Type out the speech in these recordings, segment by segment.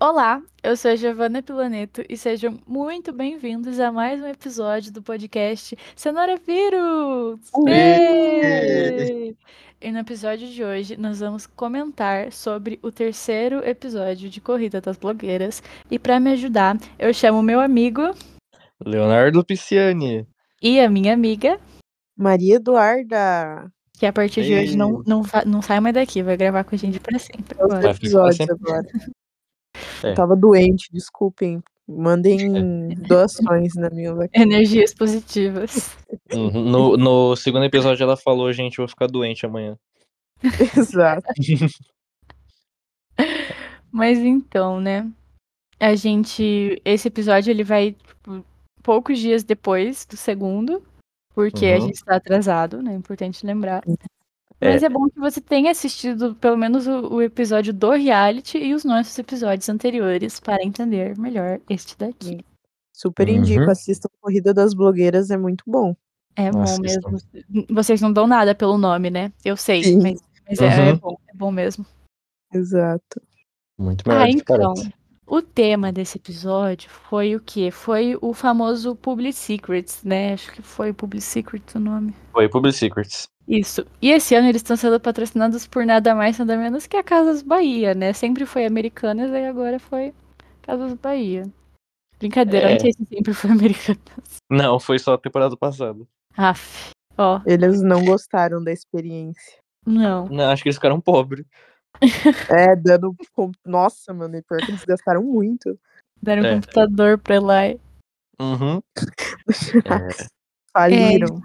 Olá, eu sou a Giovanna Pilaneto e sejam muito bem-vindos a mais um episódio do podcast Cenoura Vírus! E no episódio de hoje nós vamos comentar sobre o terceiro episódio de Corrida das Blogueiras. E para me ajudar, eu chamo meu amigo Leonardo Pisciani. e a minha amiga, Maria Eduarda. que a partir de hoje não, não, não sai mais daqui, vai gravar com a gente para sempre. agora. Vai ficar sempre- agora. É. Tava doente, desculpem. Mandem doações na minha vaquinha. Energias positivas. Uhum. No, no segundo episódio ela falou, gente, eu vou ficar doente amanhã. Exato. Mas então, né? A gente. Esse episódio ele vai tipo, poucos dias depois do segundo, porque a Uhum. gente está atrasado, né? Importante lembrar. Mas é bom que você tenha assistido pelo menos o, o episódio do reality e os nossos episódios anteriores para entender melhor este daqui. Super Uhum. indico, assistam Corrida das Blogueiras, é muito bom. É bom mesmo. Vocês não dão nada pelo nome, né? Eu sei, Sim. mas, mas é, é Uhum. bom, é bom mesmo. Exato. Muito melhor Ah, do que então. parece. O tema desse episódio foi o quê? Foi o famoso Public Secrets, né? Acho que foi Public Secrets o nome. Foi Public Secrets. Isso. E esse ano eles estão sendo patrocinados por nada mais, nada menos que a Casas Bahia, né? Sempre foi Americanas e agora foi Casas Bahia. Brincadeira, É. não sei se sempre foi Americanas. Não, foi só a temporada passada. Aff. Ó, Eles não gostaram da experiência. não. Não, acho que eles ficaram pobres. É, dando. Nossa, mano, e pior que eles gastaram muito. Deram um É. computador pra lá. É, Uhum. É. Faliram.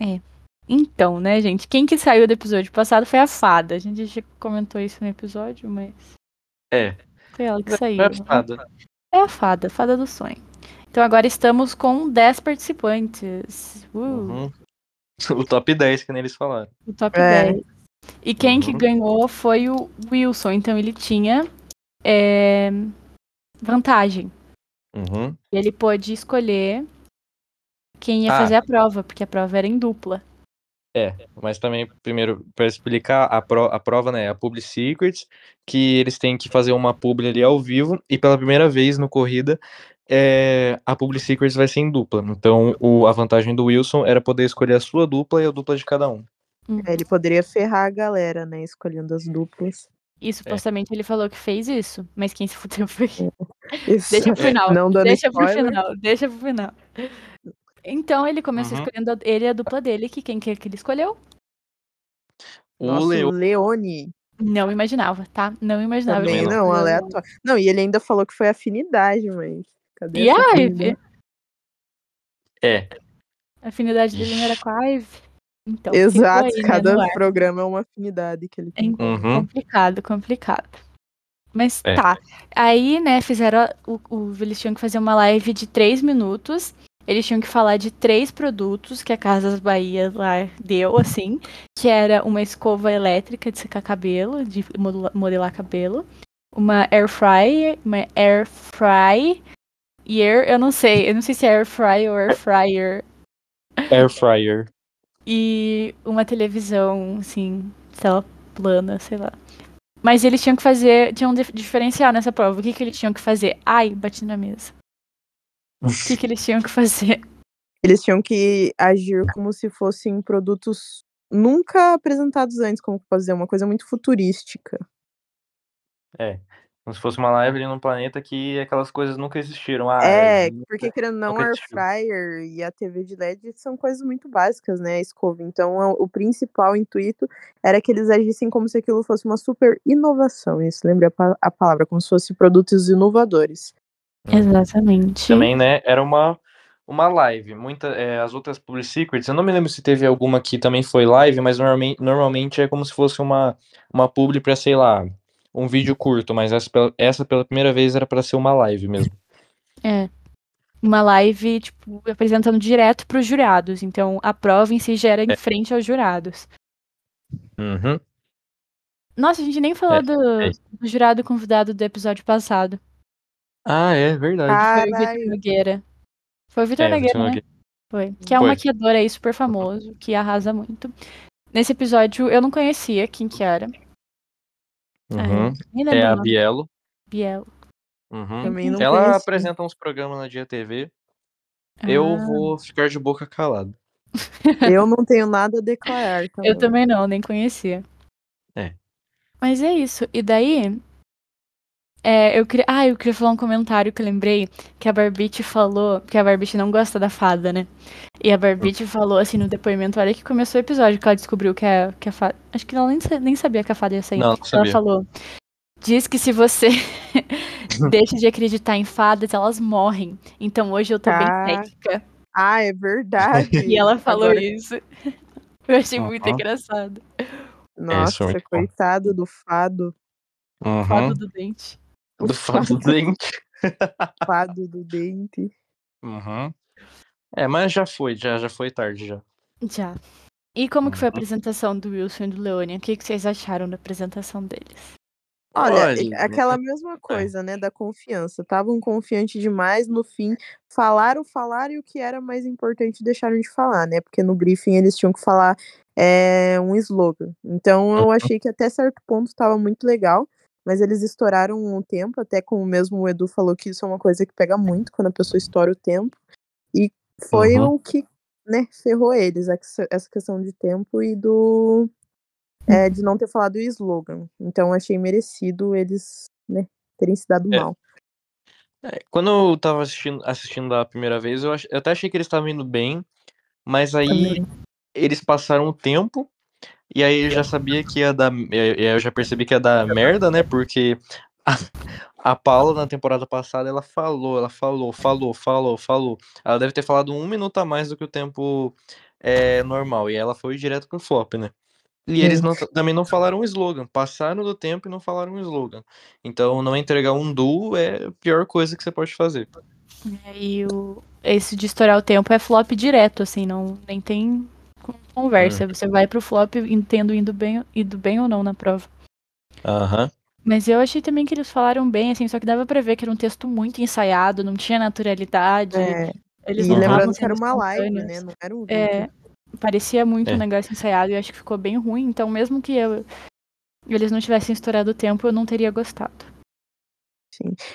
é. Então, né, gente? Quem que saiu do episódio passado foi a Fada. A gente já comentou isso no episódio, mas É. foi ela que Não saiu. é nada. É a fada, a fada do sonho. Então agora estamos com 10 participantes. Uh, Uhum. O top 10, que nem eles falaram. O top É. 10. E quem que Uhum. ganhou foi o Wilson. Então ele tinha é, vantagem. Uhum. Ele pôde escolher quem ia Ah. fazer a prova, porque a prova era em dupla. Mas também, primeiro, para explicar, a, pro- a prova, né, é a Public Secrets, que eles têm que fazer uma publi ali ao vivo, e pela primeira vez no Corrida, é, a Public Secrets vai ser em dupla. Então, o, a vantagem do Wilson era poder escolher a sua dupla e a dupla de cada um. Uhum. É, ele poderia ferrar a galera, né? Escolhendo as duplas. E supostamente ele falou que fez isso, mas quem se fudeu foi Isso. Deixa pro final. Não dando deixa pro spoiler. final. Deixa pro final. Então ele começou Uhum. escolhendo a- ele e a dupla dele, que quem que que ele escolheu? O Nossa, Leo, Leone. Não imaginava, tá? Não imaginava. Também não, escolheu- aleatório. Não, e ele ainda falou que foi afinidade, mas. Cadê E a? Ivy? é, A afinidade dele não era com a Ivy? Então, Exato, aí, né, cada ar. programa é uma afinidade que ele tem. É Uhum. complicado, complicado. Mas É. tá. Aí, né, fizeram. O, o- eles tinham que fazer uma live de três minutos. Eles tinham que falar de três produtos que a Casas Bahia lá deu, assim. Que era uma escova elétrica de secar cabelo, de modelar cabelo. Uma air fryer, uma air fry. Year, eu não sei, eu não sei se é air fry ou air fryer. Air Fryer. E uma televisão, assim, tela plana, sei lá. Mas eles tinham que fazer, tinham um dif- diferencial nessa prova. O que, que eles tinham que fazer? Ai, bati na mesa. O que, que eles tinham que fazer? Eles tinham que agir como se fossem produtos nunca apresentados antes, como fazer uma coisa muito futurística. É. Como se fosse uma live ali num planeta que aquelas coisas nunca existiram. Ah, é, nunca- porque querendo não, air fryer e a TV de LED são coisas muito básicas, né? A escova. Então, o principal intuito era que eles agissem como se aquilo fosse uma super inovação. Isso lembra a, pa- a palavra, como se fosse produtos inovadores. Exatamente. Também, né, era uma, uma live. Muita, é, as outras Public Secrets, eu não me lembro se teve alguma que também foi live, mas normalmente, normalmente é como se fosse uma, uma publi pra, sei lá, um vídeo curto, mas essa, pela- essa pela primeira vez era pra ser uma live mesmo. É. Uma live, tipo, apresentando direto pros jurados. Então, a prova em si já era em É. frente aos jurados. Uhum. Nossa, a gente nem falou É, do, é. do jurado convidado do episódio passado. Ah, é verdade. Foi o Vitor. Nogueira. Foi o Vitor É, Nogueira, né? Nogueira. Foi. Que é um Foi. maquiador aí super famoso, que arrasa muito. Nesse episódio eu não conhecia quem que era. Uhum. Nem lembro É a nome. Bielo. Biel. Uhum. Também Ela conhecia. apresenta uns programas na Dia TV. Eu Ah, vou ficar de boca calado. Eu não tenho nada a declarar. Tá Eu bom. também não, nem conhecia. É. Mas é isso. E daí. É, eu queria. Ah, eu queria falar um comentário que eu lembrei que a Barbite falou. Que a Barbite não gosta da fada, né? E a Barbite falou assim no depoimento, olha que começou o episódio, que ela descobriu que a, que a fada. Acho que ela nem, nem sabia que a fada ia sair. Não, não Ela sabia. falou. Diz que se você deixa de acreditar em fadas, elas morrem. Então hoje eu tô Tá. bem cética. Ah, é verdade. E ela falou Agora- isso. Eu achei muito engraçado. Nossa, muito bom. coitado do fado. Uhum. Fado do dente. Do fado do dente. Fado do dente. Uhum. É, mas já foi, já, já foi tarde já. Já. E como que foi a Uhum. apresentação do Wilson e do Leone? O que, que vocês acharam da apresentação deles? Olha, Olha, é aquela mesma coisa, né, da confiança. Estavam confiantes demais, no fim, falaram, falaram, e o que era mais importante deixaram de falar, né? Porque no briefing eles tinham que falar é, um slogan. Então eu achei que até certo ponto estava muito legal, mas eles estouraram o tempo, até como mesmo o Edu falou que isso é uma coisa que pega muito quando a pessoa estoura o tempo. E foi Uhum. o que, né, ferrou eles, essa questão de tempo e do é, de não ter falado o slogan. Então achei merecido eles, né, terem se dado É. mal. É, quando eu tava assistindo, assistindo da primeira vez, eu, ach- eu até achei que eles estavam indo bem, mas aí Também. eles passaram o tempo, e aí eu já sabia que ia dar. Eu já percebi que ia dar merda, né? Porque a, a Paula, na temporada passada, ela falou, ela falou, falou, falou, falou. Ela deve ter falado um minuto a mais do que o tempo é, normal, e ela foi direto pro flop, né? E eles Sim. não- também não falaram um slogan, passaram do tempo e não falaram um slogan. Então, não entregar um duo é a pior coisa que você pode fazer. E o, esse de estourar o tempo é flop direto, assim, não nem tem con- conversa. Você vai pro flop entendo indo bem, indo bem ou não na prova. Aham. Mas eu achei também que eles falaram bem, assim, só que dava pra ver que era um texto muito ensaiado, não tinha naturalidade. É, Eles e lembrando que era uma live, né? Não era um vídeo. É, parecia muito É. um negócio ensaiado e eu acho que ficou bem ruim. Então, mesmo que eu- eles não tivessem estourado o tempo, eu não teria gostado.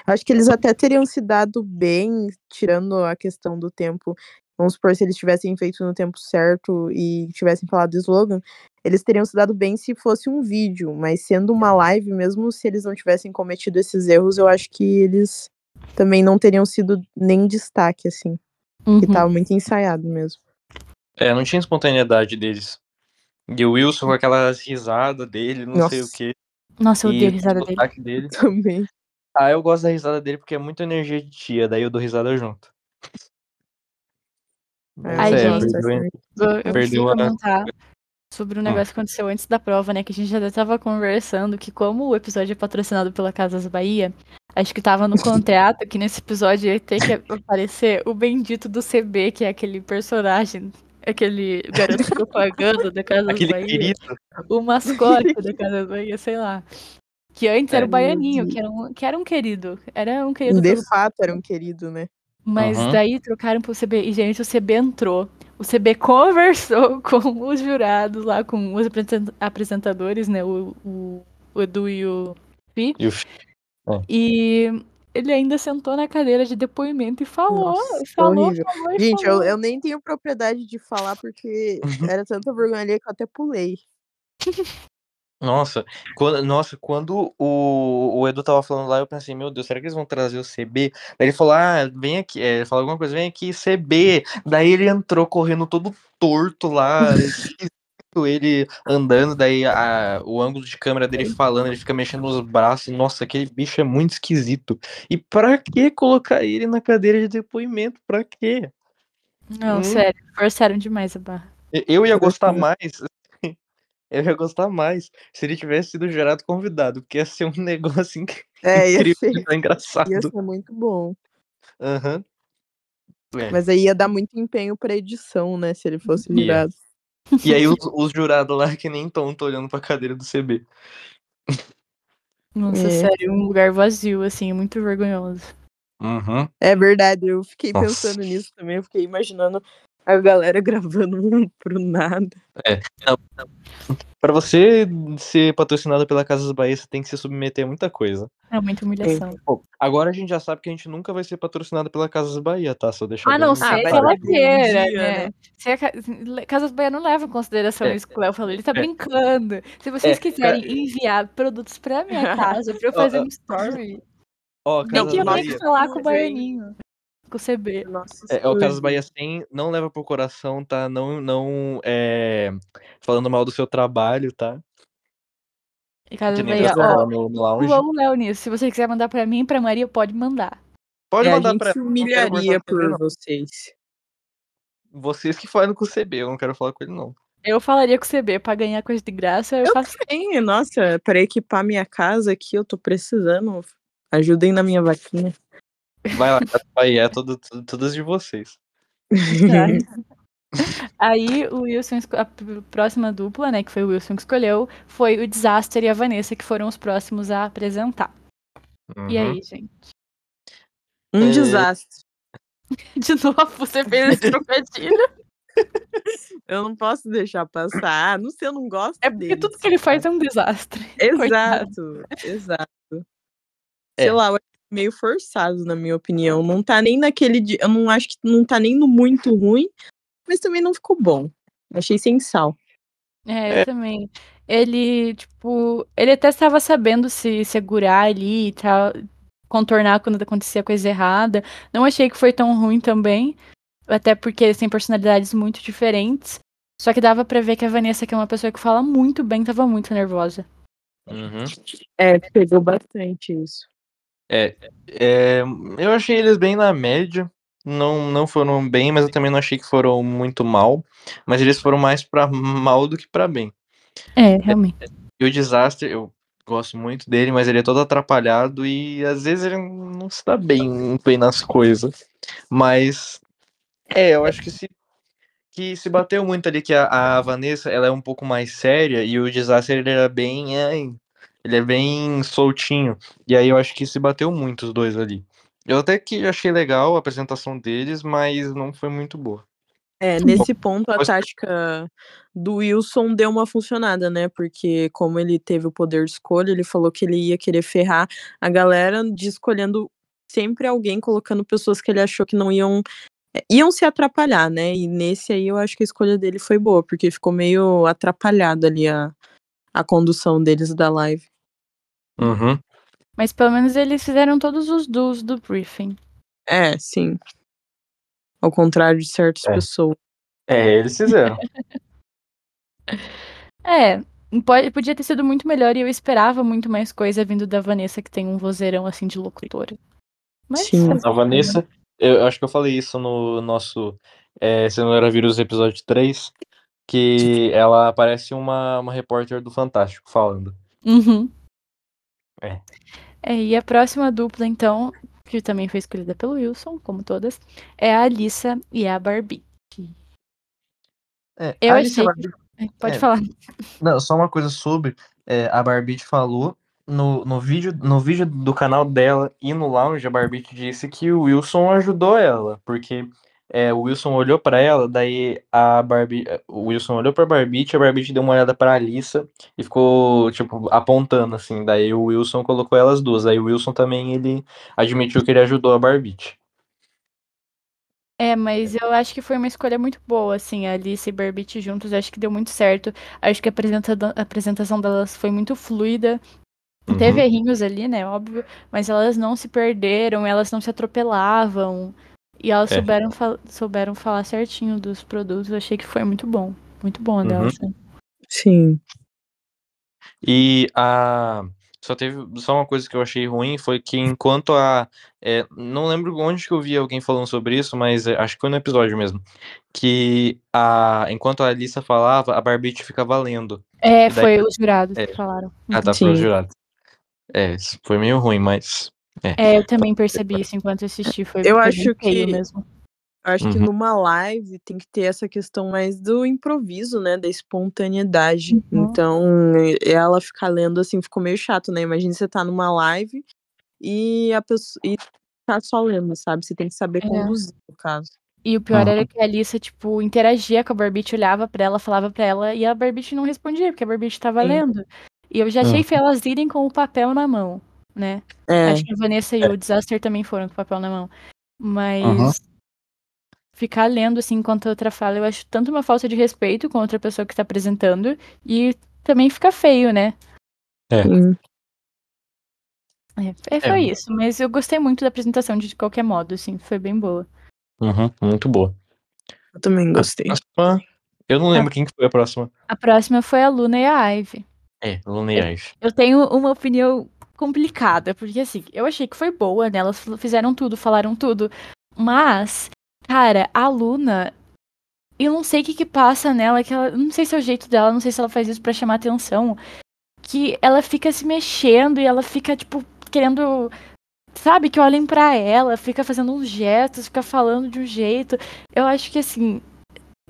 Acho que eles até teriam se dado bem, tirando a questão do tempo. Vamos supor, se eles tivessem feito no tempo certo e tivessem falado do slogan, eles teriam se dado bem se fosse um vídeo, mas sendo uma live, mesmo se eles não tivessem cometido esses erros, eu acho que eles também não teriam sido nem destaque, assim. Que Uhum. tava muito ensaiado mesmo. É, não tinha espontaneidade deles. E o Wilson com aquelas risadas dele, não sei o Nossa. que. Nossa, eu odeio a risada o dele. dele. Também. Ah, eu gosto da risada dele porque é muita energia de tia, daí eu dou risada junto. Ai, é, gente. perdeu- Eu, eu Perdeu comentar sobre um negócio que aconteceu antes da prova, né? Que a gente já tava conversando que como o episódio é patrocinado pela Casas Bahia, acho que tava no contrato que nesse episódio ia ter que aparecer o bendito do CB, que é aquele personagem, aquele garoto propaganda da Casas Aquele Bahia. querido. o mascote da Casa Bahia, sei lá. Que antes era o. Baianinho, que era, um, que era um querido. Era um querido. De pelo- fato, era um querido, né? Mas Uhum. daí trocaram pro CB. E, gente, o CB entrou. O CB conversou com os jurados lá, com os apresen- apresentadores, né? O, o, o Edu e o Fi. E o Fi- E ele ainda sentou na cadeira de depoimento e falou. Nossa, falou, falou e Gente, eu, falou. eu nem tenho propriedade de falar porque era tanta vergonha ali que eu até pulei. Nossa, quando, nossa, quando o, o Edu tava falando lá, eu pensei, meu Deus, será que eles vão trazer o CB? Daí ele falou, ah, vem aqui, é, ele falou alguma coisa, vem aqui, CB. Daí ele entrou correndo todo torto lá, esquisito, ele andando, daí a, o ângulo de câmera dele falando, ele fica mexendo os braços, nossa, aquele bicho é muito esquisito. E pra que colocar ele na cadeira de depoimento? Pra quê? Não, Hum. sério, forçaram demais a barra. Eu ia gostar mais. Eu ia gostar mais se ele tivesse sido jurado convidado, porque ia ser um negócio inc- É, ia incrível, ser, engraçado. ia ser muito bom. Aham. É. Mas aí ia dar muito empenho pra edição, né? Se ele fosse jurado. E aí os, os jurados lá que nem tonto olhando pra cadeira do CB. Nossa, É. sério, um lugar vazio, assim, muito vergonhoso. Uhum. É verdade, eu fiquei Nossa. pensando nisso também. Eu fiquei imaginando a galera gravando um pro nada. Pra você ser patrocinado pela Casas Bahia, você tem que se submeter a muita coisa. É muita humilhação. Pô, agora a gente já sabe que a gente nunca vai ser patrocinado pela Casas Bahia, tá? Só deixar Ah, não que claro. ela ter algum queira, né? né? Se a Ca- Casas Bahia não leva em consideração É. isso que o Léo falou, ele tá É. brincando. Se vocês É, quiserem enviar produtos pra minha casa pra eu fazer um story, Ó, tem Casas que Bahia. falar com o. Baianinho, com o CB. Nossa É, o Casas. Bahia 100 não leva pro coração, tá? Não, não é, falando mal do seu trabalho, tá? E Casas Bahia, ó, no, no o Léo nisso. Se você quiser mandar pra mim e pra Maria, pode mandar. Pode É, a mandar gente pra se humilharia ele, por não. vocês. Vocês que falam com o CB, eu não quero falar com ele, não. Eu falaria com o CB pra ganhar coisa de graça, eu, Eu faço. Tem, nossa, para equipar minha casa aqui, eu tô precisando. Ajudem na minha vaquinha. Vai lá, Bahia, é tudo, tudo- todas de vocês. Aí o Wilson, a próxima dupla, né, que foi o Wilson que escolheu, foi o Disaster e a Vanessa, que foram os próximos a apresentar. E Uhum. aí, gente? Um É. desastre. De novo, você fez esse trocadilho. Eu não posso deixar passar. Não sei, eu não gosto É porque deles. tudo que ele faz é um desastre. Coitado. Exato, exato. É. Sei lá, acho meio forçado, na minha opinião. Não tá nem naquele. di- Eu não acho que não tá nem no muito ruim, mas também não ficou bom. Achei sem sal. É, eu também. Ele, tipo, ele até estava sabendo se segurar ali e tal, contornar quando acontecia coisa errada. Não achei que foi tão ruim também, até porque eles têm personalidades muito diferentes. Só que dava pra ver que a Vanessa, que é uma pessoa que fala muito bem, tava muito nervosa. Uhum. É, pegou bastante isso. É, eu achei eles bem na média. Não, não foram bem, mas eu também não achei que foram muito mal. Mas eles foram mais pra mal do que pra bem. É, realmente. E o Desastre, eu gosto muito dele, mas ele é todo atrapalhado e às vezes ele não se dá bem, bem nas coisas. Mas, é, eu acho que se, que se bateu muito ali que a, a Vanessa, ela é um pouco mais séria e o Desastre, ele era bem, ai, ele é bem soltinho. E aí eu acho que se bateu muito os dois ali. Eu até que achei legal a apresentação deles, mas não foi muito boa. É, nesse ponto a tática do Wilson deu uma funcionada, né? Porque como ele teve o poder de escolha, ele falou que ele ia querer ferrar a galera de escolhendo sempre alguém, colocando pessoas que ele achou que não iam é, iam se atrapalhar, né? E nesse aí eu acho que a escolha dele foi boa, porque ficou meio atrapalhado ali a, a condução deles da live. Uhum. Mas pelo menos eles fizeram todos os do's do briefing. É, sim. Ao contrário de certas É. pessoas. É, eles fizeram. É, pode, podia ter sido muito melhor e eu esperava muito mais coisa vindo da Vanessa, que tem um vozeirão assim de locutora. Mas Sim. fazer A? Vanessa, eu acho que eu falei isso no nosso é, Se Não Era Vírus episódio 3, que ela parece uma, uma repórter do Fantástico falando. Uhum. É. É, e a próxima dupla, então, que também foi escolhida pelo Wilson, como todas, é a Alissa e a Barbie. É, Eu achei Barbie- É, Pode É. falar. Não, só uma coisa sobre é, a Barbie falou no, no, vídeo, no vídeo do canal dela e no lounge, a Barbie disse que o Wilson ajudou ela, porque é, o Wilson olhou pra ela, daí a Barbie, o Wilson olhou pra Barbie, a Barbie deu uma olhada pra Alissa e ficou, tipo, apontando, assim, daí o Wilson colocou elas duas, aí o Wilson também, ele admitiu que ele ajudou a Barbie. É, mas eu acho que foi uma escolha muito boa, assim, a Alice e Barbie juntos, acho que deu muito certo. Acho que a, apresenta- a apresentação delas foi muito fluida. Teve errinhos ali, né, óbvio, mas elas não se perderam, elas não se atropelavam. E elas É. souberam, fal- souberam falar certinho dos produtos, eu achei que foi muito bom. Muito bom a Uhum. delas. né? Sim. E a. Só teve. Só uma coisa que eu achei ruim foi que enquanto a. é, não lembro onde que eu vi alguém falando sobre isso, mas é, acho que foi no episódio mesmo. Que a. Enquanto a Alissa falava, a Barbite ficava lendo. É, E daí- foi os jurados É. que falaram. Ah, tá, Sim. pro jurado. É, foi meio ruim, mas. É, eu também percebi isso enquanto assisti, foi Eu acho que- mesmo. Eu acho que Uhum. numa live tem que ter essa questão mais do improviso, né? Da espontaneidade. Uhum. Então, ela ficar lendo assim ficou meio chato, né? Imagina você tá numa live e a pessoa e tá só lendo, sabe? Você tem que saber É. conduzir, no caso. E o pior Uhum. era que a Alissa, tipo, interagia com a Barbite, olhava pra ela, falava pra ela, e a Barbite não respondia, porque a Barbite tava Sim. lendo. E eu já achei Uhum. feio elas irem com o papel na mão, né? É, Acho que a Vanessa e É. o Disaster também foram com o papel na mão. Mas Uhum. ficar lendo assim enquanto a outra fala, eu acho tanto uma falta de respeito com a outra pessoa que tá apresentando, e também fica feio, né? sim. É, é, foi É. isso, mas eu gostei muito da apresentação de qualquer modo, assim, foi bem boa. Uhum, muito boa. eu também gostei. Próxima, eu não lembro quem que foi a próxima. A próxima foi a Luna e a Ivy. É, Luna e Ive. Eu tenho uma opinião complicada, porque assim, eu achei que foi boa, né? Elas fizeram tudo, falaram tudo. Mas, cara, a Luna, eu não sei o que que passa nela, que ela, não sei se é o jeito dela, não sei se ela faz isso pra chamar atenção, que ela fica se mexendo e ela fica, tipo, querendo, sabe, que olhem pra ela, fica fazendo uns gestos, fica falando de um jeito. Eu acho que, assim,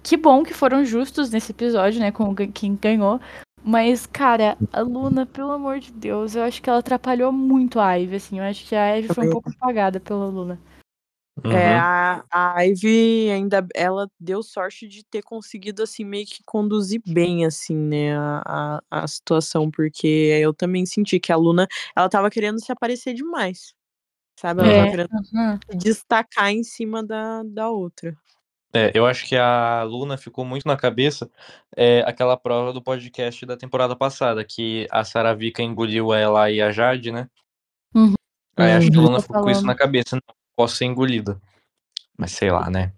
que bom que foram justos nesse episódio, né, com quem ganhou. Mas, cara, a Luna, pelo amor de Deus, eu acho que ela atrapalhou muito a Ivy, assim. Eu acho que a Ivy foi um pouco apagada pela Luna. Uhum. É, a, a Ivy ainda ela deu sorte de ter conseguido assim meio que conduzir bem assim, né, a, a, a situação, porque eu também senti que a Luna, ela tava querendo se aparecer demais. Sabe? Ela É. tava querendo se destacar em cima da, da outra. É, eu acho que a Luna ficou muito na cabeça é, aquela prova do podcast da temporada passada, que a Saravica engoliu ela e a Jade, né? Uhum. Aí acho que a Uhum. Luna ficou com isso na cabeça, não posso ser engolida. Mas sei lá, né?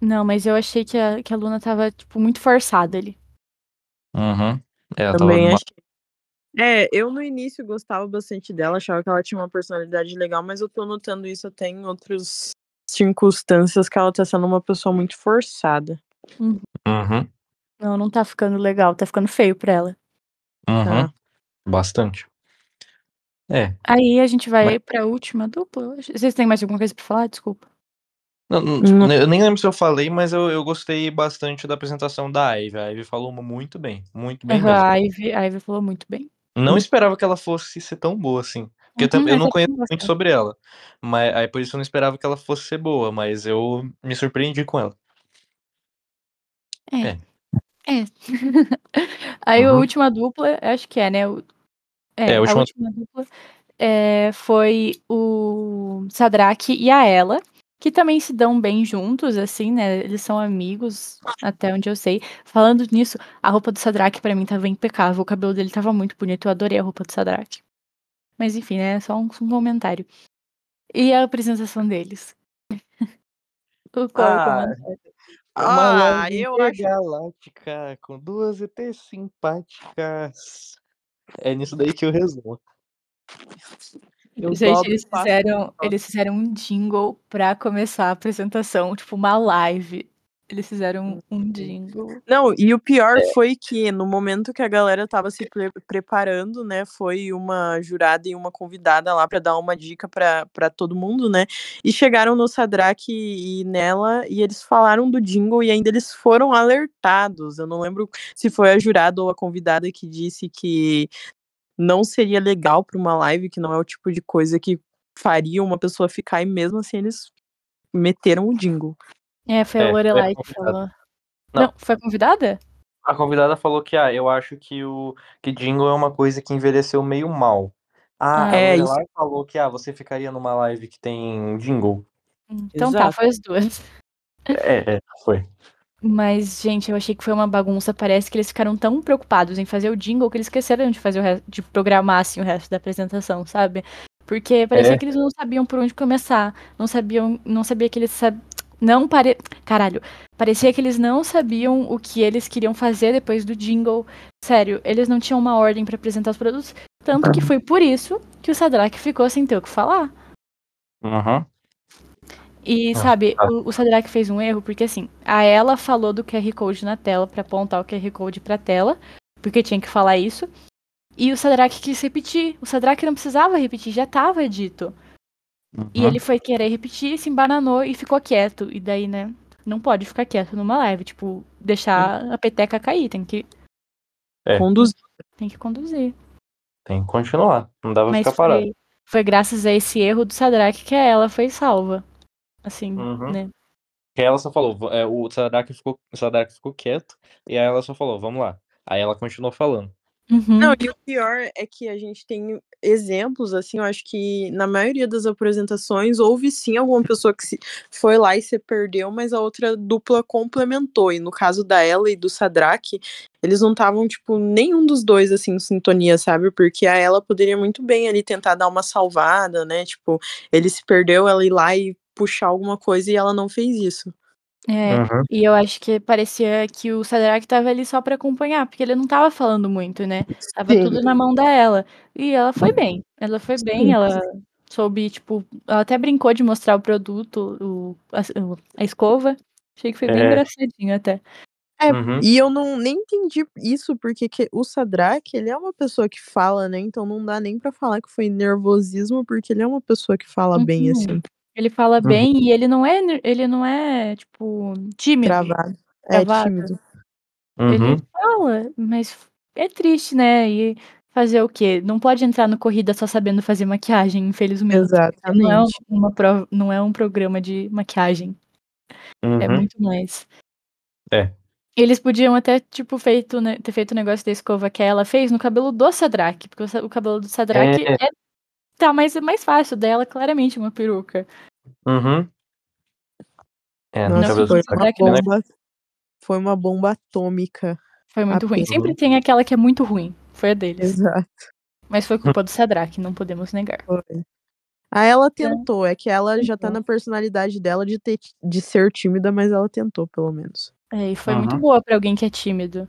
Não, mas eu achei que a, que a Luna tava, tipo, muito forçada ali. Uhum. Ela Também tava achei. É, eu no início gostava bastante dela, achava que ela tinha uma personalidade legal, mas eu tô notando isso até em outras circunstâncias que ela tá sendo uma pessoa muito forçada. Uhum. Não, não tá ficando legal, tá ficando feio pra ela. Uhum. Tá. Bastante. É. Aí a gente vai pra última dupla. Vocês têm mais alguma coisa pra falar? Desculpa. Não, não, Não. Eu nem lembro se eu falei, mas eu, eu gostei bastante da apresentação da Ivy. A Ivy falou muito bem, muito bem mesmo. a, Ivy, a Ivy falou muito bem. Não esperava que ela fosse ser tão boa assim. Porque eu, Uhum, eu não também conheço muito sobre ela. Mas aí por isso eu não esperava que ela fosse ser boa, mas eu me surpreendi com ela. É. É. Aí a Uhum. última dupla, acho que é, né? É, É, a a última- última dupla é, foi o Sadraque e a Ela, que também se dão bem juntos, assim, né? Eles são amigos, até onde eu sei. Falando nisso, a roupa do Sadraque pra mim tava impecável, o cabelo dele tava muito bonito, eu adorei a roupa do Sadraque. Mas enfim, né? Só um, um comentário. E a apresentação deles. o qual Ah, comentário? Ah, live eu acho- galáctica com duas ETs simpáticas. É nisso daí que eu resumo. Eu Gente, eles e faço- fizeram, eles fizeram um jingle pra começar a apresentação, tipo uma live. Eles fizeram um jingle. Não, e o pior É. foi que no momento que a galera tava se pre- preparando, né, foi uma jurada e uma convidada lá pra dar uma dica pra pra todo mundo, né? E chegaram no Sadraque e nela e eles falaram do jingle e ainda eles foram alertados. Eu não lembro se foi a jurada ou a convidada que disse que não seria legal pra uma live, que não é o tipo de coisa que faria uma pessoa ficar e mesmo assim eles meteram o jingle. É, foi É, a a Lorelai que convidada. falou. Não. Não, foi a convidada? A convidada falou que, ah, eu acho que o que jingle é uma coisa que envelheceu meio mal. Ah, Ah. a É, Lorelai falou que, ah, você ficaria numa live que tem jingle. Então tá, Exato. foi as duas. É, é, foi. Mas, gente, eu achei que foi uma bagunça. Parece que eles ficaram tão preocupados em fazer o jingle que eles esqueceram de fazer o resto, de programar assim, o resto da apresentação, sabe? Porque parecia É. que eles não sabiam por onde começar. Não sabiam, não sabia que eles sab... não pare... Caralho, parecia que eles não sabiam o que eles queriam fazer depois do jingle. Sério, eles não tinham uma ordem pra apresentar os produtos, tanto que foi por isso que o Sadraque ficou sem ter o que falar. Uhum. E, Ah, sabe, tá. o, o Sadraque fez um erro, porque assim, a ela falou do QR Code na tela pra apontar o QR Code pra tela, porque tinha que falar isso. E o Sadraque quis repetir. O Sadraque não precisava repetir, já tava dito. E Uhum. ele foi querer repetir, se embananou e ficou quieto. E daí, né, não pode ficar quieto numa live, tipo, deixar a peteca cair, tem que, É. Conduz... tem que conduzir. Tem que continuar. Não dava pra ficar parado. foi, foi graças a esse erro do Sadraque que a ela foi salva. Assim, Uhum. né? Que ela só falou, é, o Sadrak ficou, o Sadrak ficou quieto, e aí ela só falou, vamos lá. Aí ela continuou falando. Uhum. Não, e o pior é que a gente tem exemplos, assim, eu acho que na maioria das apresentações houve sim alguma pessoa que se foi lá e se perdeu, mas a outra dupla complementou. E no caso da ela e do Sadrak, eles não estavam, tipo, nenhum dos dois, assim, em sintonia, sabe? Porque a ela poderia muito bem ali tentar dar uma salvada, né? Tipo, ele se perdeu, ela ir lá e puxar alguma coisa e ela não fez isso. É, Uhum. e eu acho que parecia que o Sadrak tava ali só pra acompanhar, porque ele não tava falando muito, né? Tava Sim. tudo na mão da ela. E ela foi bem. Ela foi bem, Sim. ela soube, tipo, ela até brincou de mostrar o produto, o, a, o- a escova. Achei que foi bem É. engraçadinho até. É, Uhum. e eu não nem entendi isso, porque que o Sadrak, ele é uma pessoa que fala, né? Então não dá nem pra falar que foi nervosismo, porque ele é uma pessoa que fala bem, Uhum. assim, Ele fala Uhum. bem e ele não é, ele não é, tipo, tímido. travado. É, Travado. tímido. Ele Uhum. fala, mas é triste, né? E fazer o quê? Não pode entrar no corrida só sabendo fazer maquiagem, infelizmente. Não é, Exatamente. uma prova, não é um programa de maquiagem. É Uhum. muito mais. É. Eles podiam até, tipo, feito, né, ter feito o negócio da escova que ela fez no cabelo do Sadrak, porque o, cabelo do Sadrak É. é, tá mais, mais fácil, dela claramente uma peruca. Uhum. É, Nossa, foi uma né? bomba. Foi uma bomba atômica. Foi muito ruim. Sempre tem aquela que é muito ruim. Foi a deles. Exato. Mas foi culpa do Sadrak, não podemos negar. Foi. Ah, ela tentou, é que ela já tá na personalidade dela de, ter, de ser tímida, mas ela tentou, pelo menos. É, e foi muito Uhum. boa pra alguém que é tímido.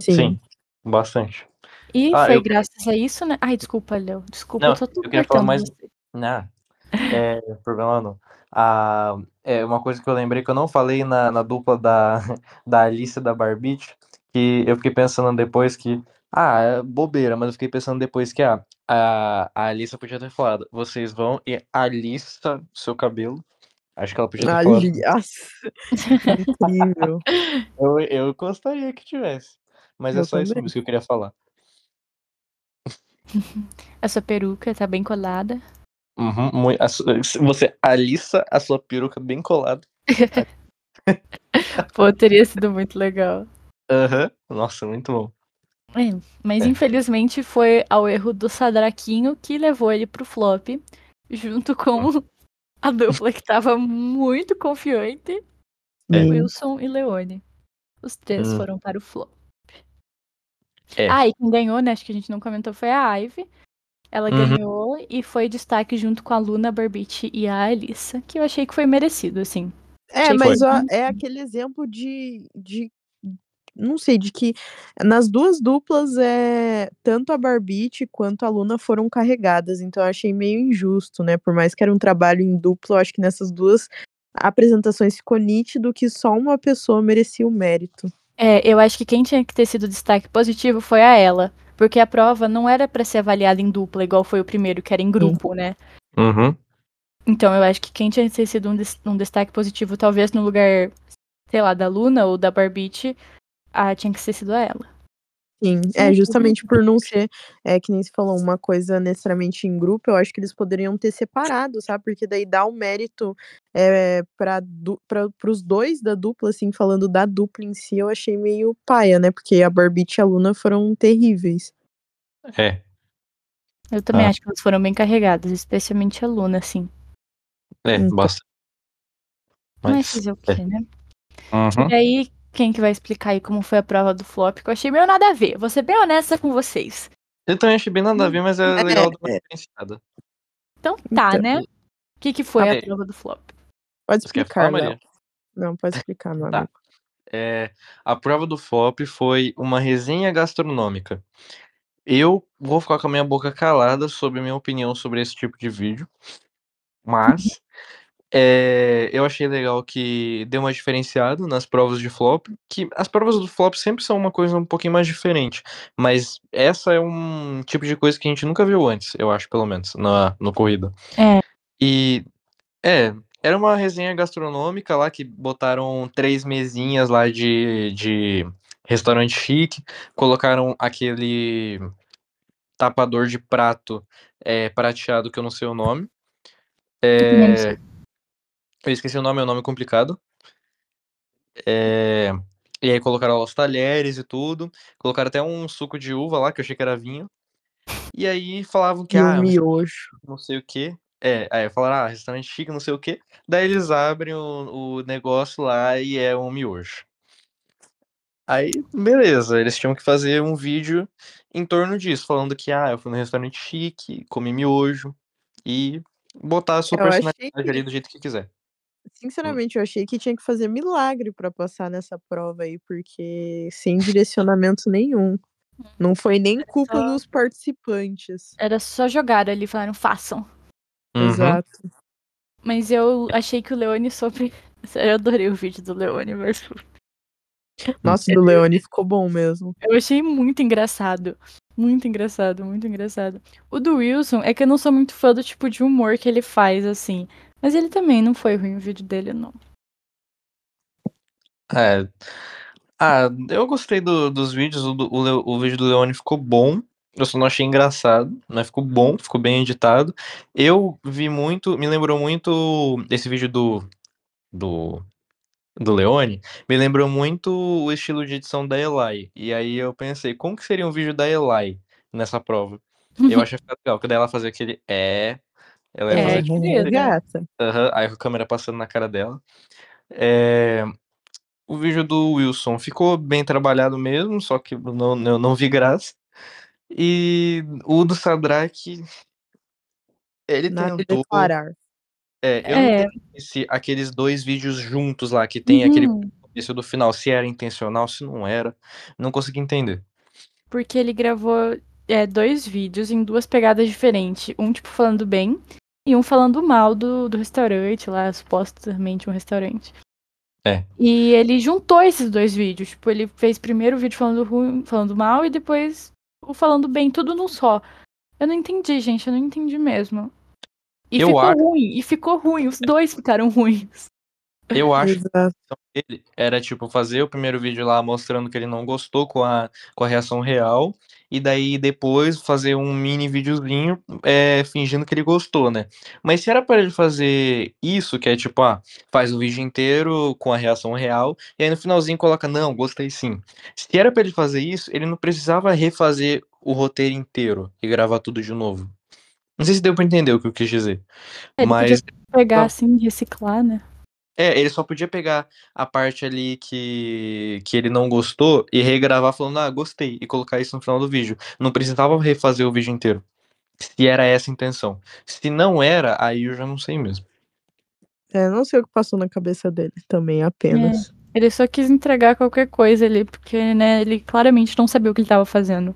Sim. Sim, bastante. E Ah, foi eu- graças a isso, né? Ai, desculpa, Léo. Desculpa, Não, eu tô tudo eu queria falar mais- você. Não, é, problema não. Ah, é uma coisa que eu lembrei que eu não falei na, na dupla da, da Alice e da Barbite, que eu fiquei pensando depois que, ah, é bobeira, mas eu fiquei pensando depois que, ah, a, a Alissa podia ter falado, vocês vão e alista seu cabelo. Acho que ela podia ter falado. Incrível. Eu, eu gostaria que tivesse. Mas é Eu só isso também. mesmo que eu queria falar. A sua peruca tá bem colada. Uhum, você alissa a sua peruca bem colada. Pô, teria sido muito legal. Aham. Nossa, muito bom. É, mas É. infelizmente foi ao erro do Sadraquinho que levou ele pro flop, junto com a dupla que tava muito confiante, É. Wilson e Leone. Os três Hum. foram para o flop. É. Ah, e quem ganhou, né? Acho que a gente não comentou, foi a Ivy. Ela Uhum. ganhou e foi destaque junto com a Luna, a Barbite e a Alissa, que eu achei que foi merecido, assim. É, Achei mas ó, é aquele exemplo de, de. Não sei, de que nas duas duplas, é, tanto a Barbite quanto a Luna foram carregadas. Então eu achei meio injusto, né? Por mais que era um trabalho em dupla, eu acho que nessas duas apresentações ficou nítido que só uma pessoa merecia o mérito. É, eu acho que quem tinha que ter sido destaque positivo foi a ela. Porque a prova não era pra ser avaliada em dupla, igual foi o primeiro, que era em grupo, né? Uhum. Então eu acho que quem tinha que ter sido um, des- um destaque positivo, talvez no lugar, sei lá, da Luna ou da Barbite, ah, tinha que ter sido ela. Sim, é justamente por não ser, é que nem se falou, uma coisa necessariamente em grupo, eu acho que eles poderiam ter separado, sabe? Porque daí dá o mérito é, para os dois da dupla, assim, falando da dupla em si, eu achei meio paia, né? Porque a Barbite e a Luna foram terríveis. É. Eu também Ah. acho que elas foram bem carregadas, especialmente a Luna, assim. É, Então. basta. Mas, Mas. fazer o quê, né? Uhum. E aí, quem que vai explicar aí como foi a prova do flop? Que eu achei meio nada a ver. Vou ser bem honesta com vocês. Eu também achei bem nada a ver, mas é É, legal dar uma diferenciada. Então tá, Então. né? O que, que foi Ah, a prova do flop? Pode explicar, falar, Léo. Não, pode explicar, meu Tá. amigo. É, a prova do flop foi uma resenha gastronômica. Eu vou ficar com a minha boca calada sobre a minha opinião sobre esse tipo de vídeo, mas é, eu achei legal que deu uma diferenciada nas provas de flop, que as provas do flop sempre são uma coisa um pouquinho mais diferente, mas essa é um tipo de coisa que a gente nunca viu antes, eu acho, pelo menos, na, no corrida. É. E é, era uma resenha gastronômica lá que botaram três mesinhas lá de, de restaurante chique, colocaram aquele tapador de prato é, prateado que eu não sei o nome. É. eu esqueci o nome, é um nome complicado. É, E aí colocaram lá os talheres e tudo. Colocaram até um suco de uva lá, que eu achei que era vinho. E aí falavam que, E ah, um miojo. não sei o quê. É, aí falaram, ah, restaurante chique, não sei o quê. Daí eles abrem o, o negócio lá e é um miojo. Aí, beleza, eles tinham que fazer um vídeo em torno disso, falando que, ah, eu fui no restaurante chique, comi miojo e botar a sua Eu achei personalidade que- ali do jeito que quiser. Sinceramente, eu achei que tinha que fazer milagre pra passar nessa prova aí, porque sem direcionamento nenhum. Não foi nem culpa só- dos participantes. Era só jogar ali, falaram, façam. Uhum. Exato. Mas eu achei que o Leone sobre. Eu adorei o vídeo do Leone versus. Nossa, do Leone ficou bom mesmo. Eu achei muito engraçado. Muito engraçado, muito engraçado. O do Wilson é que eu não sou muito fã do tipo de humor que ele faz, assim. Mas ele também não foi ruim o vídeo dele, não. É. Ah, eu gostei do- dos vídeos, o, o, o vídeo do Leone ficou bom. Eu só não achei engraçado, mas ficou bom, ficou bem editado. Eu vi muito, me lembrou muito esse vídeo do do do Leone, me lembrou muito o estilo de edição da Eli. E aí eu pensei, como que seria um vídeo da Eli nessa prova? Eu achei legal, que daí ela fazia aquele é, ela ia É, fazer que beleza. gata. aham, aí a câmera passando na cara dela. É, o vídeo do Wilson ficou bem trabalhado mesmo, só que não, eu não vi graça. E o do Sadraque, ele Nada tentou. declarar. É, eu É. não entendi se aqueles dois vídeos juntos lá, que tem aquele Uhum. começo do final, se era intencional, se não era. Não consegui entender. Porque ele gravou é, dois vídeos em duas pegadas diferentes. Um, tipo, falando bem, e um falando mal do, do restaurante lá, supostamente um restaurante. É. E ele juntou esses dois vídeos. Tipo, ele fez primeiro o vídeo falando ruim, falando mal, e depois o falando bem, tudo num só. Eu não entendi, gente, eu não entendi mesmo. E Eu ficou acho- ruim, e ficou ruim, os dois ficaram ruins. Eu acho que Exato. a intenção dele era, tipo, fazer o primeiro vídeo lá mostrando que ele não gostou com a, com a reação real. E daí depois fazer um mini videozinho é, fingindo que ele gostou, né? Mas se era para ele fazer isso, que é tipo, ah, faz o vídeo inteiro com a reação real, e aí no finalzinho coloca, não, gostei sim. Se era para ele fazer isso, ele não precisava refazer o roteiro inteiro e gravar tudo de novo. Não sei se deu pra entender o que eu quis dizer. Ele mas podia pegar não. assim, reciclar, né? É, ele só podia pegar a parte ali que, que ele não gostou e regravar falando, ah, gostei, e colocar isso no final do vídeo. Não precisava refazer o vídeo inteiro. Se era essa a intenção. Se não era, aí eu já não sei mesmo. É, não sei o que passou na cabeça dele também, apenas. Ele só quis entregar qualquer coisa ali, porque, né, ele claramente não sabia o que ele tava fazendo.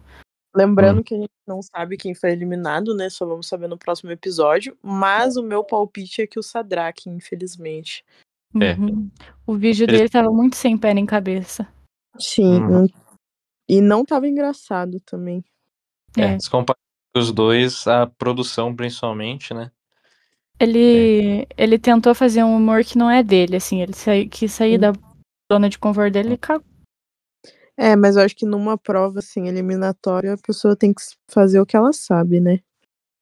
Lembrando que a gente não sabe quem foi eliminado, né? Só vamos saber no próximo episódio. Mas o meu palpite é que o Sadraque, infelizmente. É. Uhum. O vídeo Eles- dele tava muito sem pé nem cabeça. Sim. Uhum. E não tava engraçado também. É, É. se comparar os dois, a produção principalmente, né? Ele, ele tentou fazer um humor que não é dele, assim, ele sai, quis sair Sim. da zona de conforto dele e cagou. É, mas eu acho que numa prova, assim, eliminatória, a pessoa tem que fazer o que ela sabe, né?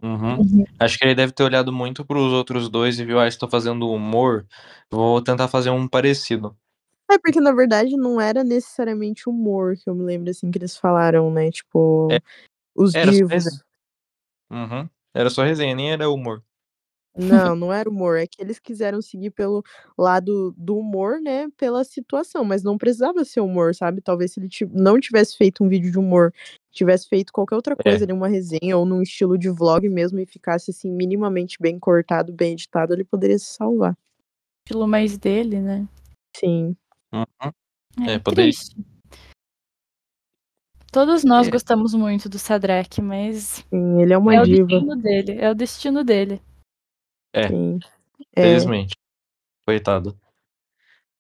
Uhum. Uhum. Acho que ele deve ter olhado muito pros outros dois e viu, ah, estou fazendo humor, vou tentar fazer um parecido. É, porque na verdade não era necessariamente humor que eu me lembro, assim, que eles falaram, né? Tipo, É. os Era só resenha. Uhum. Era só resenha, nem era humor. Não, não era humor. É que eles quiseram seguir pelo lado do humor, né? Pela situação, mas não precisava ser humor, sabe? Talvez se ele não tivesse feito um vídeo de humor, tivesse feito qualquer outra coisa ali, uma resenha ou num estilo de vlog mesmo e ficasse assim minimamente bem cortado, bem editado, ele poderia se salvar. Estilo mais dele, né? Sim. Uhum. É, É, poderia- triste. Todos nós É. gostamos muito do Sadraque, mas Sim, ele é uma é o diva. destino dele. É o destino dele. É. Sim. É, Felizmente. Coitado.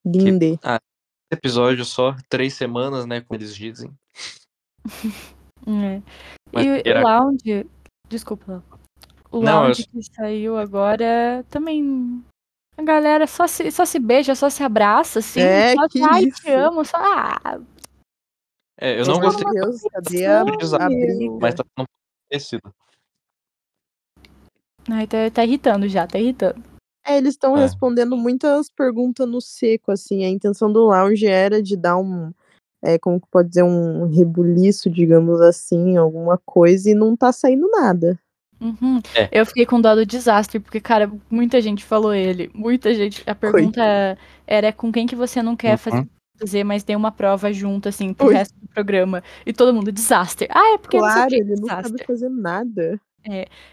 linde. Esse episódio só três semanas, né? Como eles dizem. É. Mas E era- o Lounge. Desculpa. O Não, eu- Lounge que saiu agora também. A galera só se, só se beija, só se abraça, assim. É, só que ai, isso. te amo, só. Ah, É, eu não Pelo gostei, amor de Deus, cadê a, a briga? mas tá um pouco parecido. Ai, tá, tá irritando já, tá irritando. É, eles estão É. respondendo muitas perguntas no seco, assim. A intenção do lounge era de dar um, é, como que pode dizer, um rebuliço, digamos assim, alguma coisa, e não tá saindo nada. Uhum. É. Eu fiquei com dó do desastre, porque, cara, muita gente falou ele. Muita gente. A pergunta era com quem que você não quer Uhum. fazer, fazer, mas tem uma prova junto, assim, pro Ui. resto do programa. E todo mundo, desastre. Ah, é porque não sei o Claro, que, ele não sabe fazer nada.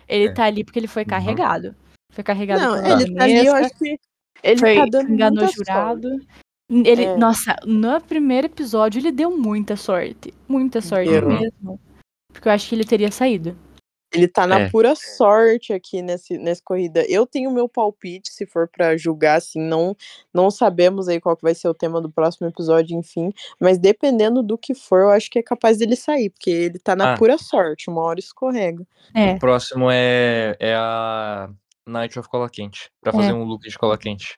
Ele É. tá ali porque ele foi Uhum. carregado. Foi carregado Não, pela ele tá ali, eu acho que ele foi, tá dando enganou jurado. sorte. Ele, É. nossa, no primeiro episódio ele deu muita sorte. Muita sorte Deu. mesmo. Porque eu acho que ele teria saído. Ele tá na É. pura sorte aqui nesse, nessa corrida. Eu tenho meu palpite, se for pra julgar, assim, não, não sabemos aí qual que vai ser o tema do próximo episódio, enfim. Mas dependendo do que for, eu acho que é capaz dele sair, porque ele tá na Ah. pura sorte, uma hora escorrega. É, O próximo é, é a Night of Cola Quente. Pra fazer É. um look de cola quente.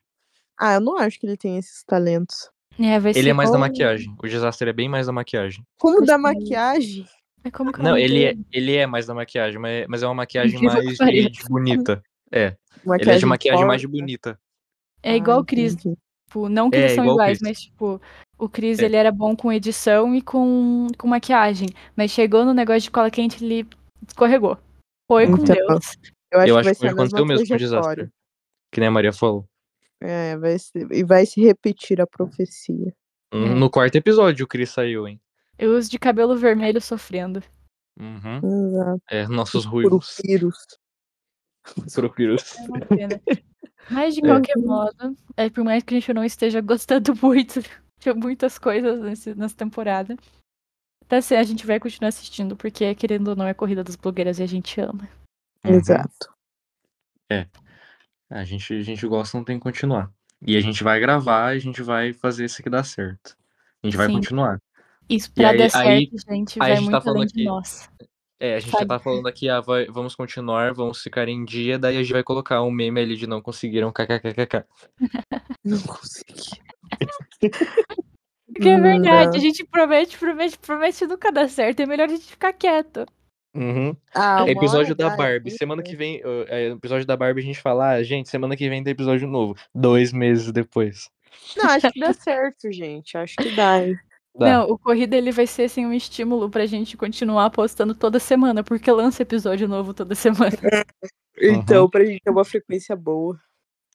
Ah, eu não acho que ele tem esses talentos. é, vai Ele é mais da igual- maquiagem. O desastre é bem mais da maquiagem. Como da que- maquiagem? É como que é Não, ele é, ele é mais da maquiagem, mas, mas é uma maquiagem que mais de, de bonita. É. Ele é Maquiagem de maquiagem mais de forte. bonita. É igual Ah, o Chris. entendi. Tipo, não que É, eles são iguais, mas tipo, o Chris É. ele era bom com edição e com, com maquiagem. Mas chegou no negócio de cola quente, ele escorregou. Foi com Então, Deus. Eu acho Eu que acho vai que ser a aconteceu mesma mesmo com o desastre. Que nem a Maria falou. É, vai se, e vai se repetir a profecia. Hum, É. No quarto episódio o Chris saiu, hein? Eu uso de cabelo vermelho sofrendo. Uhum. Exato. É, nossos ruivos. Purupiros. Surupiros. É. Mas de É. qualquer modo, é, por mais que a gente não esteja gostando muito de muitas coisas nesse, nessa temporada, tá, assim, a gente vai continuar assistindo, porque querendo ou não é corrida das blogueiras e a gente ama. Uhum. Exato. A gente, a gente gosta, não tem que continuar. E a gente vai gravar, a gente vai fazer isso aqui dar certo. A gente vai Sim. continuar. Isso pra aí- dar certo, aí- gente, aí a vai gente tá muito falando além de aqui- nós. É, a gente já Sabe? tá falando aqui, ah, vai- vamos continuar, vamos ficar em dia, daí a gente vai colocar um meme ali de não conseguiram, kkkk. Não consegui. Porque é verdade, Não. a gente promete, promete, promete e nunca dá certo. É melhor a gente ficar quieto. Uhum. Ah, uma episódio da dá, Barbie. Semana que vem, uh, é, episódio da Barbie a gente fala, ah, gente, semana que vem tem episódio novo. Dois meses depois. Não, acho que dá certo, gente. Acho que dá. Dá. Não, o Corrida ele vai ser assim, um estímulo pra gente continuar postando toda semana, porque lança episódio novo toda semana. Então, pra gente ter uma frequência boa.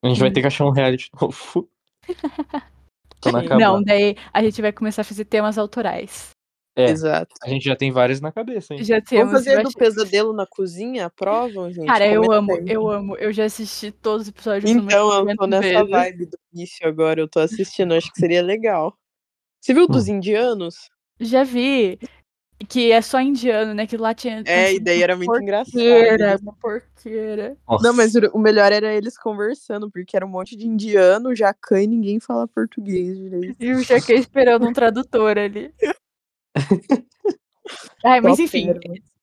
A gente vai ter que achar um reality novo. Não, daí a gente vai começar a fazer temas autorais. É, Exato. a gente já tem vários na cabeça, hein? Já temos. Vamos fazer do pesadelo na cozinha? Aprovam, gente? Cara, eu amo, aí. eu amo. Eu já assisti todos os episódios Então, eu 50 tô nessa vezes. vibe do início agora. Eu tô assistindo. Acho que seria legal. Você viu dos indianos? Já vi que é só indiano, né? Que lá tinha. É, e daí era muito engraçado. porqueira, Eles- uma porqueira. Nossa. Não, mas o melhor era eles conversando, porque era um monte de indiano, jacan e ninguém fala português direito. E o Jaque esperando um tradutor ali. Ai, mas enfim,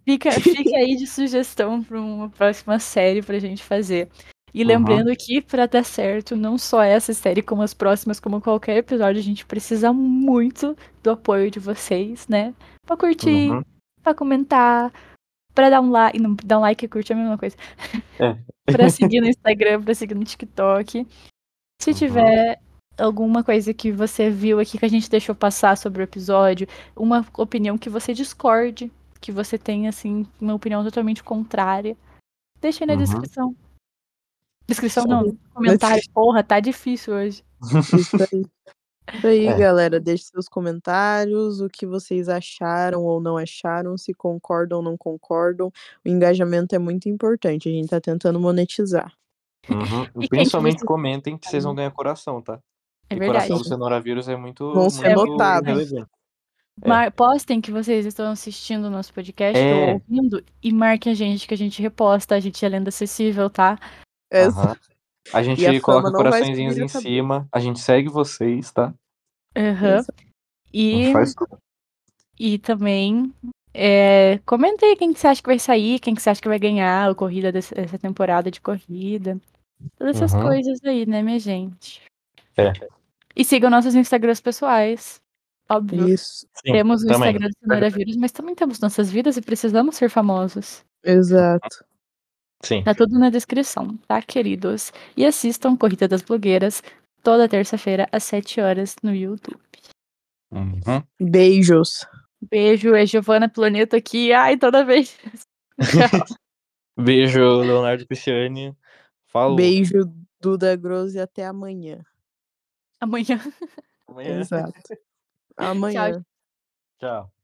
fica, fica aí de sugestão para uma próxima série pra gente fazer. E Uhum. lembrando que pra dar certo, não só essa série, como as próximas, como qualquer episódio, a gente precisa muito do apoio de vocês, né? Pra curtir, Uhum. pra comentar, pra dar um like. Não, dar um like e curtir é a mesma coisa. É. pra seguir no Instagram, pra seguir no TikTok. Se Uhum. tiver alguma coisa que você viu aqui que a gente deixou passar sobre o episódio, uma opinião que você discorde, que você tem, assim, uma opinião totalmente contrária, deixa aí na Uhum. descrição. Descrição Isso não, comentário. Porra, tá difícil hoje. Isso aí. Isso aí, É. galera. Deixe seus comentários, o que vocês acharam ou não acharam, se concordam ou não concordam. O engajamento é muito importante. A gente tá tentando monetizar. Uhum. E Principalmente comentem que vocês vão ganhar coração, tá? É E verdade. coração do cenoravírus é muito, Vão ser muito notados. É. Mar- Postem que vocês estão assistindo o nosso podcast É. ou ouvindo e marquem a gente que a gente reposta, a gente é lenda acessível, tá? Aham. A gente a coloca coraçõezinhos em cima, a gente segue vocês, tá? Aham. A E, e também é, comenta aí quem que você acha que vai sair, quem que você acha que vai ganhar a corrida dessa, temporada de corrida. Todas essas Uhum. coisas aí, né, minha gente? É. E sigam nossos Instagrams pessoais. Óbvio. Isso. Sim, temos o também. Instagram do Cenoura Vírus, mas também temos nossas vidas e precisamos ser famosos. Exato. Sim. Tá tudo na descrição, tá, queridos? E assistam Corrida das Blogueiras toda terça-feira às 7 horas no YouTube. Uhum. Beijos. Beijo, é Giovana Planeta aqui. Ai, toda vez. Beijo, Leonardo Pisciani. Falou. Beijo, Duda Grosso, e até amanhã. Amanhã. Amanhã. Exato. Amanhã. Tchau.